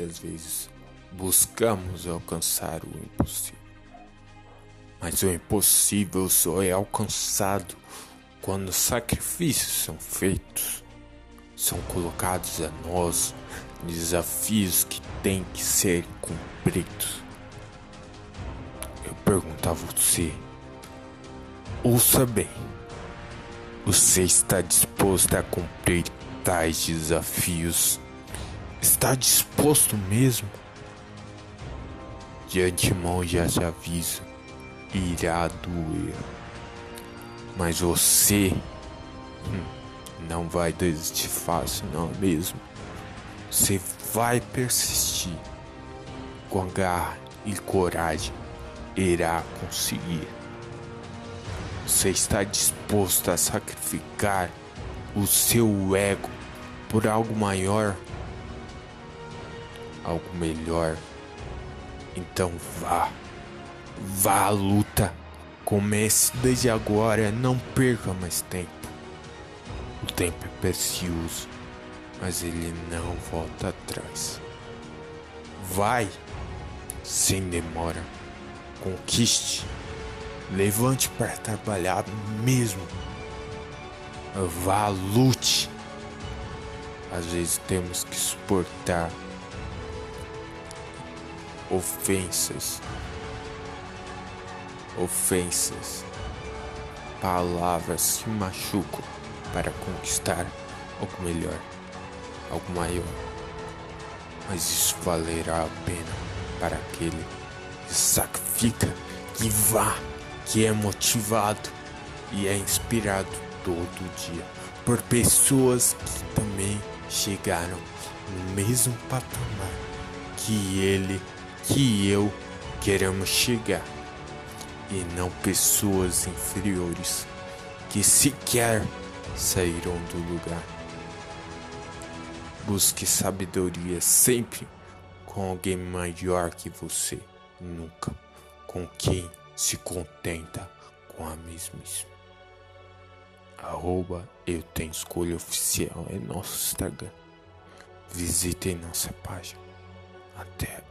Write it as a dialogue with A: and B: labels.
A: das vezes buscamos alcançar o impossível. Mas o impossível só é alcançado quando sacrifícios são feitos. São colocados a nós desafios que têm que ser cumpridos. Eu pergunto a você, ouça bem, você está disposto a cumprir tais desafios? Está disposto mesmo? De antemão já te aviso, irá doer. Mas você hum, não vai desistir fácil, não é mesmo? Você vai persistir com garra e coragem, irá conseguir. Você está disposto a sacrificar o seu ego por algo maior, algo melhor. Então vá, vá à luta. Comece desde agora, não perca mais tempo. O tempo é precioso, mas ele não volta atrás. Vai, sem demora, conquiste, levante para trabalhar mesmo. Vá, lute. Às vezes temos que suportar ofensas ofensas, palavras que machucam para conquistar algo melhor, algo maior. Mas isso valerá a pena para aquele que sacrifica, que vá, que é motivado e é inspirado todo dia por pessoas que também chegaram no mesmo patamar que ele, que eu queremos chegar e não pessoas inferiores que sequer saíram do lugar. Busque sabedoria sempre com alguém maior que você, nunca com quem se contenta com a mesmice. Arroba Eu Tenho Escolha Oficial é nosso Instagram. Visitem nossa página. Até